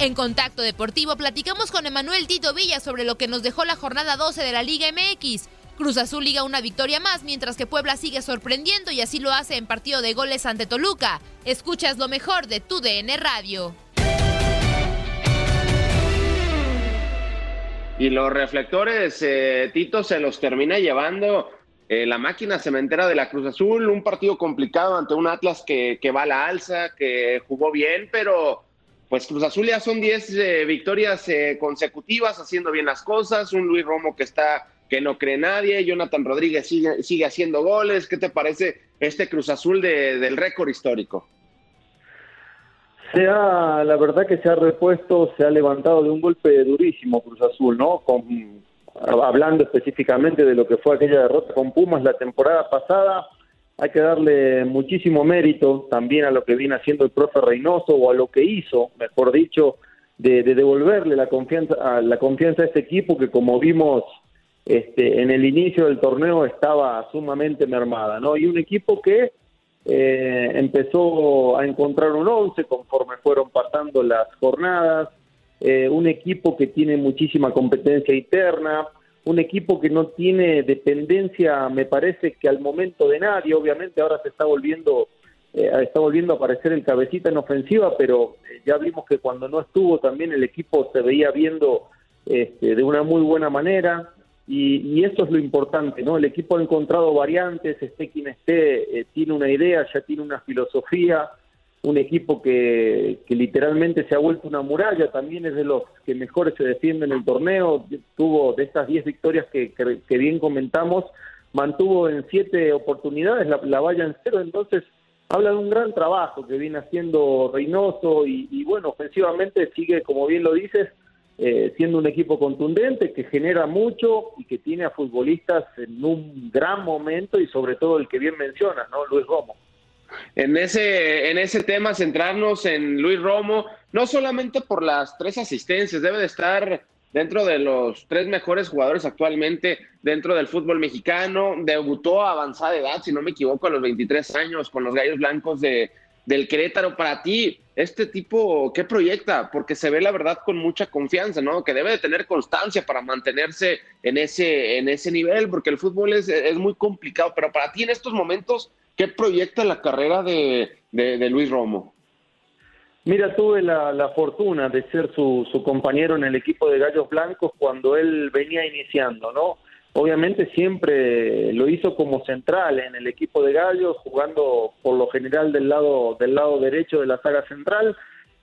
En Contacto Deportivo platicamos con Emanuel Tito Villa sobre lo que nos dejó la jornada 12 de la Liga MX. Cruz Azul liga una victoria más, mientras que Puebla sigue sorprendiendo y así lo hace en partido de goles ante Toluca. Escuchas lo mejor de tu DN Radio. Y los reflectores, eh, Tito se los termina llevando eh, la máquina cementera de la Cruz Azul, un partido complicado ante un Atlas que, que va a la alza, que jugó bien, pero pues Cruz Azul ya son 10 eh, victorias eh, consecutivas haciendo bien las cosas, un Luis Romo que está que no cree nadie, Jonathan Rodríguez sigue, sigue haciendo goles, ¿qué te parece este Cruz Azul del récord histórico? Sea, la verdad que se ha repuesto, se ha levantado de un golpe durísimo Cruz Azul, ¿no? Con, hablando específicamente de lo que fue aquella derrota con Pumas la temporada pasada, hay que darle muchísimo mérito también a lo que viene haciendo el profe Reynoso o a lo que hizo, mejor dicho, de, devolverle la confianza, a, la confianza a este equipo que como vimos este, en el inicio del torneo estaba sumamente mermada, ¿no? Y un equipo que eh, empezó a encontrar un once conforme fueron pasando las jornadas, eh, un equipo que tiene muchísima competencia interna, un equipo que no tiene dependencia, me parece que al momento de nadie, obviamente ahora se está volviendo eh, está volviendo a aparecer el cabecita en ofensiva, pero eh, ya vimos que cuando no estuvo también el equipo se veía viendo este, de una muy buena manera y, y, eso es lo importante, ¿no? El equipo ha encontrado variantes, esté quien esté, eh, tiene una idea, ya tiene una filosofía, un equipo que, literalmente se ha vuelto una muralla, también es de los que mejores se defienden en el torneo, tuvo de estas 10 victorias que, que, bien comentamos, mantuvo en 7 oportunidades la, valla en cero, entonces habla de un gran trabajo que viene haciendo Reynoso y, bueno, ofensivamente sigue, como bien lo dices, eh, siendo un equipo contundente, que genera mucho y que tiene a futbolistas en un gran momento y sobre todo el que bien mencionas, ¿no? Luis Romo en ese, en ese tema, centrarnos en Luis Romo, no solamente por las tres asistencias, debe de estar dentro de los tres mejores jugadores actualmente dentro del fútbol mexicano. Debutó a avanzada edad, si no me equivoco, a los 23 años con los Gallos Blancos de, del Querétaro. Para ti, este tipo, ¿qué proyecta? Porque se ve la verdad con mucha confianza, ¿no? Que debe de tener constancia para mantenerse en ese, en ese nivel, porque el fútbol es, es muy complicado. Pero para ti en estos momentos, ¿Qué proyecta la carrera de, Luis Romo? Mira, tuve la, fortuna de ser su, compañero en el equipo de Gallos Blancos cuando él venía iniciando, ¿no? Obviamente siempre lo hizo como central en el equipo de Gallos, jugando por lo general del lado del lado derecho de la saga central.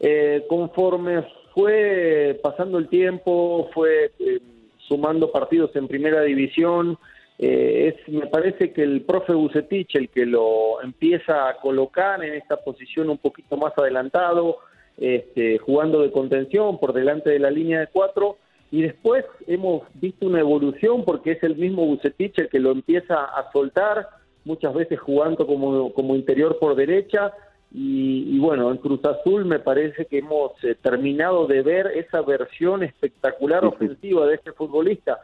Eh, conforme fue pasando el tiempo, fue eh, sumando partidos en primera división, eh, es, me parece que el profe Bucetich el que lo empieza a colocar en esta posición un poquito más adelantado, este, jugando de contención por delante de la línea de cuatro, y después hemos visto una evolución porque es el mismo Bucetich el que lo empieza a soltar, muchas veces jugando como, como interior por derecha, y, bueno, en Cruz Azul me parece que hemos eh, terminado de ver esa versión espectacular ofensiva de este futbolista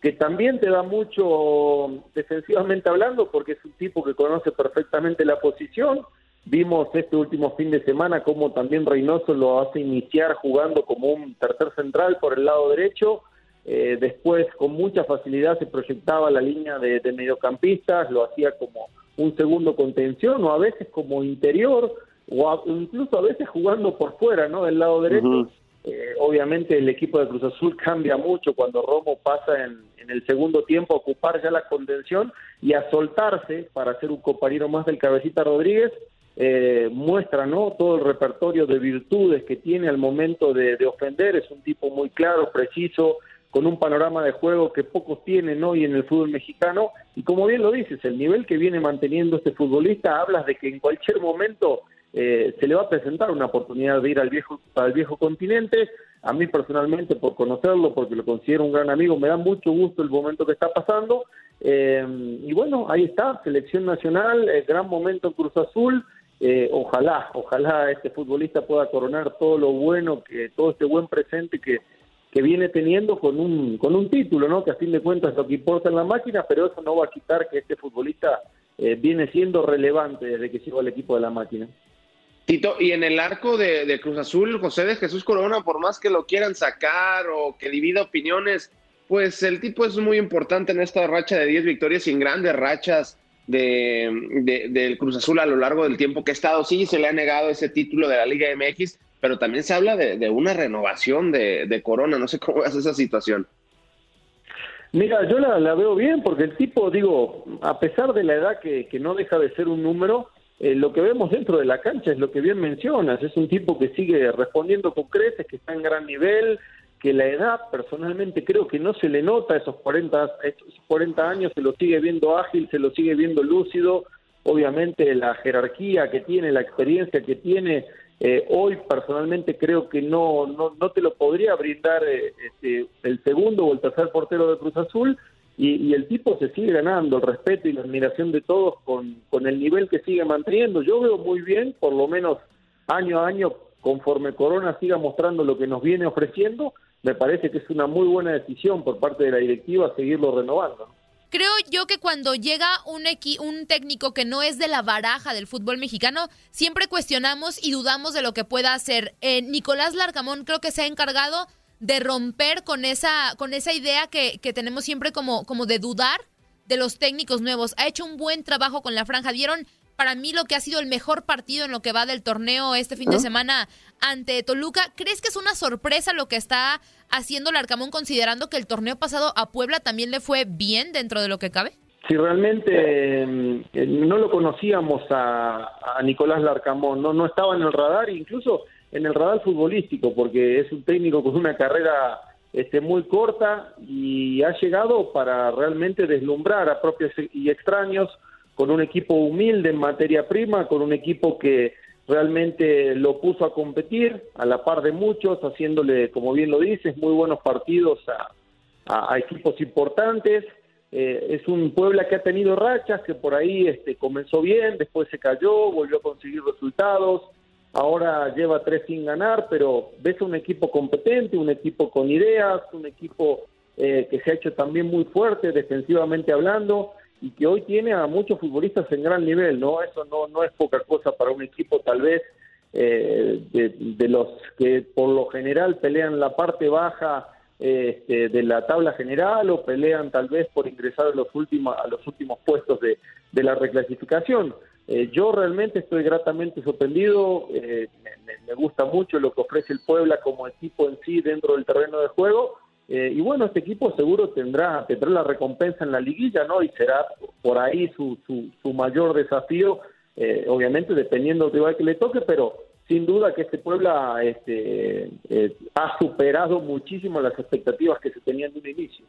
que también te da mucho defensivamente hablando, porque es un tipo que conoce perfectamente la posición. Vimos este último fin de semana cómo también Reynoso lo hace iniciar jugando como un tercer central por el lado derecho. Eh, después, con mucha facilidad, se proyectaba la línea de, mediocampistas, lo hacía como un segundo contención o a veces como interior o incluso a veces jugando por fuera, ¿no? Del lado derecho. Eh, obviamente el equipo de Cruz Azul cambia mucho cuando Romo pasa en, el segundo tiempo a ocupar ya la contención y a soltarse para ser un compañero más del Cabecita Rodríguez. Eh, muestra no todo el repertorio de virtudes que tiene al momento de, ofender, es un tipo muy claro, preciso, con un panorama de juego que pocos tienen hoy en el fútbol mexicano. Y como bien lo dices, el nivel que viene manteniendo este futbolista, hablas de que en cualquier momento eh, se le va a presentar una oportunidad de ir al viejo, al viejo continente. A mí personalmente, por conocerlo, porque lo considero un gran amigo, me da mucho gusto el momento que está pasando. Eh, y bueno, ahí está, selección nacional, el gran momento en Cruz Azul. Eh, ojalá, ojalá este futbolista pueda coronar todo lo bueno, que todo este buen presente que, que viene teniendo con un, con un título, ¿no? Que a fin de cuentas es lo que importa en la máquina, pero eso no va a quitar que este futbolista viene siendo relevante desde que llegó al equipo de la máquina. Tito, y en el arco de, Cruz Azul, José de Jesús Corona, por más que lo quieran sacar o que divida opiniones, pues el tipo es muy importante en esta racha de 10 victorias en grandes rachas de, del Cruz Azul a lo largo del tiempo que ha estado. Sí, se le ha negado ese título de la Liga MX, pero también se habla de, una renovación de, Corona. No sé cómo es esa situación. Mira, yo la, veo bien porque el tipo, digo, a pesar de la edad que no deja de ser un número, eh, lo que vemos dentro de la cancha es lo que bien mencionas, es un tipo que sigue respondiendo con creces, que está en gran nivel, que la edad personalmente creo que no se le nota esos 40, esos 40 años, se lo sigue viendo ágil, se lo sigue viendo lúcido, obviamente la jerarquía que tiene, la experiencia que tiene, eh, hoy personalmente creo que no, no, no te lo podría brindar eh, este, el segundo o el tercer portero de Cruz Azul, y, el tipo se sigue ganando el respeto y la admiración de todos con, con el nivel que sigue manteniendo. Yo veo muy bien, por lo menos año a año, conforme Corona siga mostrando lo que nos viene ofreciendo, me parece que es una muy buena decisión por parte de la directiva seguirlo renovando. Creo yo que cuando llega un, un técnico que no es de la baraja del fútbol mexicano, siempre cuestionamos y dudamos de lo que pueda hacer. Eh, Nicolás Larcamón creo que se ha encargado de romper con esa, con esa idea que, que tenemos siempre como, como de dudar de los técnicos nuevos. Ha hecho un buen trabajo con la franja. Dieron para mí lo que ha sido el mejor partido en lo que va del torneo este fin de semana ante Toluca. ¿Crees que es una sorpresa lo que está haciendo el Arcamón considerando que el torneo pasado a Puebla también le fue bien dentro de lo que cabe? Si realmente eh, no lo conocíamos a, a Nicolás Larcamón, no, no estaba en el radar, incluso en el radar futbolístico, porque es un técnico con una carrera este, muy corta y ha llegado para realmente deslumbrar a propios y extraños con un equipo humilde en materia prima, con un equipo que realmente lo puso a competir a la par de muchos, haciéndole, como bien lo dices, muy buenos partidos a, equipos importantes. Eh, es un Puebla que ha tenido rachas, que por ahí este, comenzó bien, después se cayó, volvió a conseguir resultados, ahora lleva tres sin ganar, pero ves un equipo competente, un equipo con ideas, un equipo eh, que se ha hecho también muy fuerte defensivamente hablando y que hoy tiene a muchos futbolistas en gran nivel, ¿no? Eso no, no es poca cosa para un equipo tal vez eh, de, los que por lo general pelean la parte baja este, de la tabla general o pelean tal vez por ingresar a los últimos, a los últimos puestos de, de la reclasificación. Eh, yo realmente estoy gratamente sorprendido, eh, me, gusta mucho lo que ofrece el Puebla como equipo en sí dentro del terreno de juego. Eh, y bueno, este equipo seguro tendrá, tendrá la recompensa en la liguilla, ¿no? Y será por ahí su, su, mayor desafío, obviamente dependiendo del rival que le toque, pero sin duda que este Puebla este, ha superado muchísimo las expectativas que se tenían de un inicio.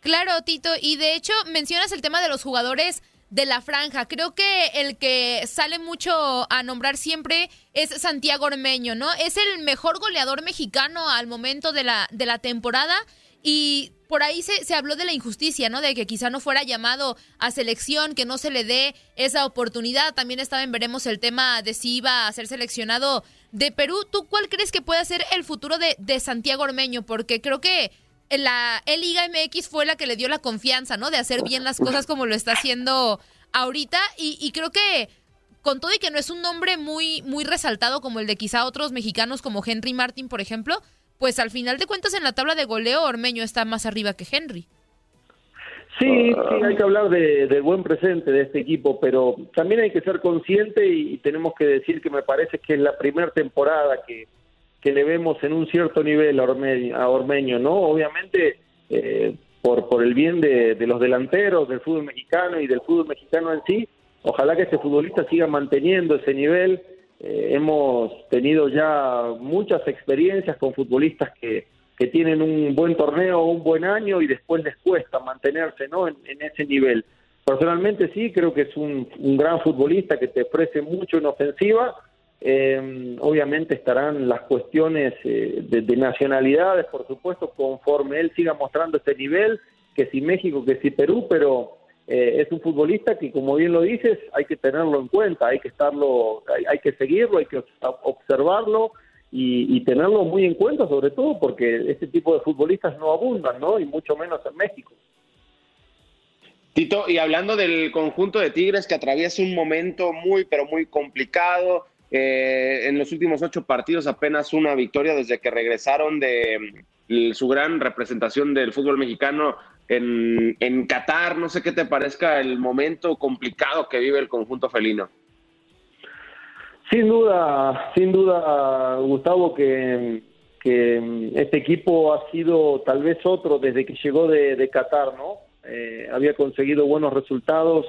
Claro, Tito, y de hecho mencionas el tema de los jugadores de la franja. Creo que el que sale mucho a nombrar siempre es Santiago Ormeño, ¿no? Es el mejor goleador mexicano al momento de la, de la temporada y por ahí se, se, habló de la injusticia, ¿no? De que quizá no fuera llamado a selección, que no se le dé esa oportunidad. También estaba en veremos el tema de si iba a ser seleccionado de Perú. ¿Tú cuál crees que puede ser el futuro de, de Santiago Ormeño? Porque creo que la Liga MX fue la que le dio la confianza, ¿no? De hacer bien las cosas como lo está haciendo ahorita y, creo que con todo y que no es un nombre muy muy resaltado como el de quizá otros mexicanos como Henry Martin, por ejemplo, pues al final de cuentas en la tabla de goleo Ormeño está más arriba que Henry. Sí, sí, hay que hablar del de buen presente de este equipo, pero también hay que ser consciente y tenemos que decir que me parece que es la primera temporada que, que le vemos en un cierto nivel a Ormeño, ¿no? Obviamente, eh, por, por el bien de, los delanteros, del fútbol mexicano y del fútbol mexicano en sí, ojalá que este futbolista siga manteniendo ese nivel. Eh, hemos tenido ya muchas experiencias con futbolistas que, que tienen un buen torneo, un buen año y después les cuesta mantenerse ¿no? en, ese nivel. Personalmente sí, creo que es un, un gran futbolista que te ofrece mucho en ofensiva, Eh, obviamente estarán las cuestiones eh, de, nacionalidades, por supuesto, conforme él siga mostrando este nivel, que si México, que si Perú, pero eh, es un futbolista que, como bien lo dices, hay que tenerlo en cuenta, hay que estarlo, hay, que seguirlo, hay que observarlo y, y, tenerlo muy en cuenta, sobre todo porque este tipo de futbolistas no abundan, ¿no? Y mucho menos en México. Tito, y hablando del conjunto de Tigres que atraviesa un momento muy, pero muy complicado, eh, en los últimos ocho partidos apenas una victoria desde que regresaron de mm, su gran representación del fútbol mexicano en, en Qatar. No sé qué te parezca el momento complicado que vive el conjunto felino. Sin duda, sin duda, Gustavo, que, que este equipo ha sido tal vez otro desde que llegó de, de Qatar, ¿no? Eh, había conseguido buenos resultados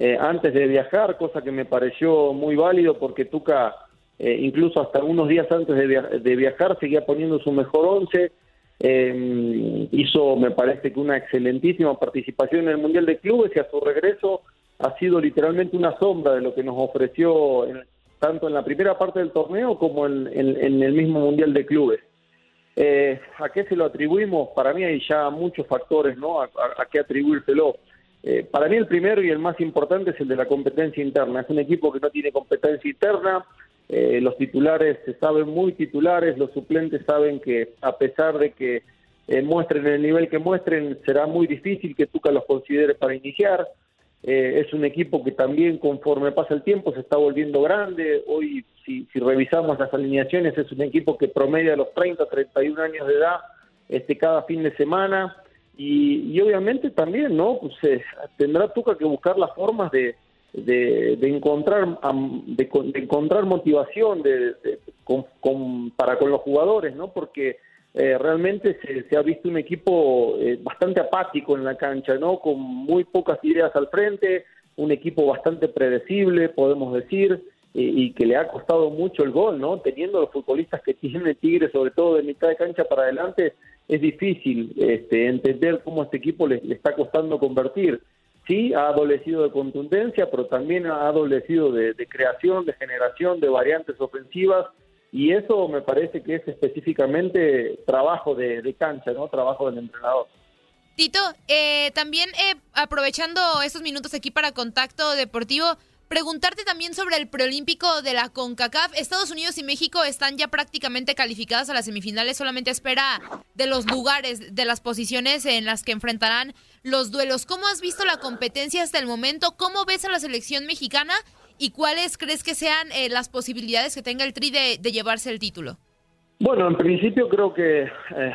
eh, antes de viajar, cosa que me pareció muy válido porque Tuca, eh, incluso hasta unos días antes de, viajar, seguía poniendo su mejor once. Eh, hizo, me parece que una excelentísima participación en el Mundial de Clubes y a su regreso ha sido literalmente una sombra de lo que nos ofreció tanto en la primera parte del torneo como en, el mismo Mundial de Clubes. ¿A qué se lo atribuimos? Para mí hay ya muchos factores, ¿no? a qué atribuírselo. Eh, para mí el primero y el más importante es el de la competencia interna. Es un equipo que no tiene competencia interna, eh, los titulares se saben muy titulares, los suplentes saben que a pesar de que eh, muestren el nivel que muestren, será muy difícil que Tuca los considere para iniciar. es un equipo que también conforme pasa el tiempo se está volviendo grande. Hoy, si, si revisamos las alineaciones, es un equipo que promedia los 30, 31 años de edad este, cada fin de semana. Y, obviamente también, ¿no? Pues eh, tendrá Tuca que buscar las formas de, de, encontrar de, encontrar motivación de, con, para con los jugadores, ¿no? Porque eh, realmente se, ha visto un equipo eh, bastante apático en la cancha, ¿no? Con muy pocas ideas al frente, un equipo bastante predecible, podemos decir, y que le ha costado mucho el gol, ¿no? Teniendo los futbolistas que tiene Tigre, sobre todo de mitad de cancha para adelante, es difícil este, entender cómo este equipo le, está costando convertir. Sí, ha adolecido de contundencia, pero también ha adolecido de, creación, de generación, de variantes ofensivas, y eso me parece que es específicamente trabajo de, cancha, ¿no? Trabajo del entrenador. Tito, eh, también eh, aprovechando estos minutos aquí para Contacto Deportivo, Preguntarte también sobre el preolímpico de la CONCACAF. Estados Unidos y México están ya prácticamente calificadas a las semifinales, solamente espera de los lugares, de las posiciones en las que enfrentarán los duelos. ¿Cómo has visto la competencia hasta el momento? ¿Cómo ves a la selección mexicana? ¿Y cuáles crees que sean eh, las posibilidades que tenga el Tri de llevarse el título? Bueno, en principio creo que eh, eh,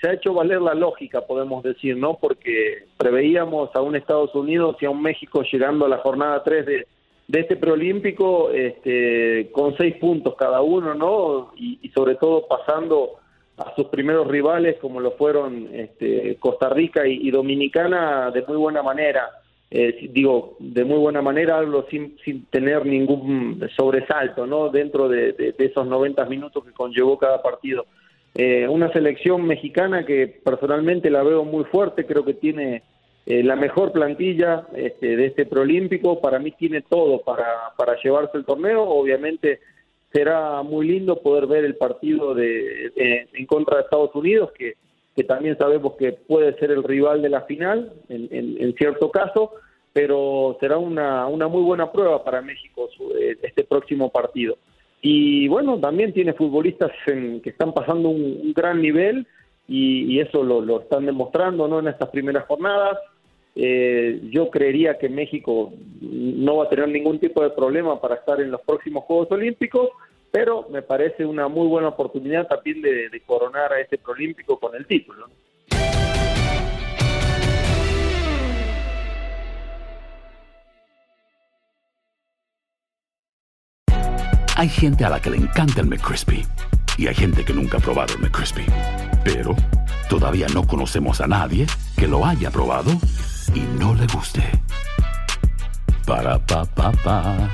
se ha hecho valer la lógica, podemos decir, ¿no? Porque preveíamos a un Estados Unidos y a un México llegando a la jornada 3 de, de este preolímpico este, con seis puntos cada uno, ¿no? Y, sobre todo pasando a sus primeros rivales como lo fueron este, Costa Rica y Dominicana de muy buena manera eh, digo, de muy buena manera, hablo sin, sin tener ningún sobresalto, ¿no? Dentro de, esos 90 minutos que conllevó cada partido. Eh, una selección mexicana que personalmente la veo muy fuerte, creo que tiene eh, la mejor plantilla este, de este preolímpico, para mí tiene todo para, para llevarse el torneo, obviamente será muy lindo poder ver el partido de, en contra de Estados Unidos, que que también sabemos que puede ser el rival de la final en, cierto caso, pero será una, una muy buena prueba para México eh, este próximo partido. Y bueno, también tiene futbolistas que están pasando un, gran nivel y, eso lo, están demostrando ¿no? en estas primeras jornadas. Eh, yo creería que México no va a tener ningún tipo de problema para estar en los próximos Juegos Olímpicos pero me parece una muy buena oportunidad también de, coronar a este Prolímpico con el título. Hay gente a la que le encanta el McCrispy y hay gente que nunca ha probado el McCrispy. Pero todavía no conocemos a nadie que lo haya probado y no le guste. Para pa pa pa.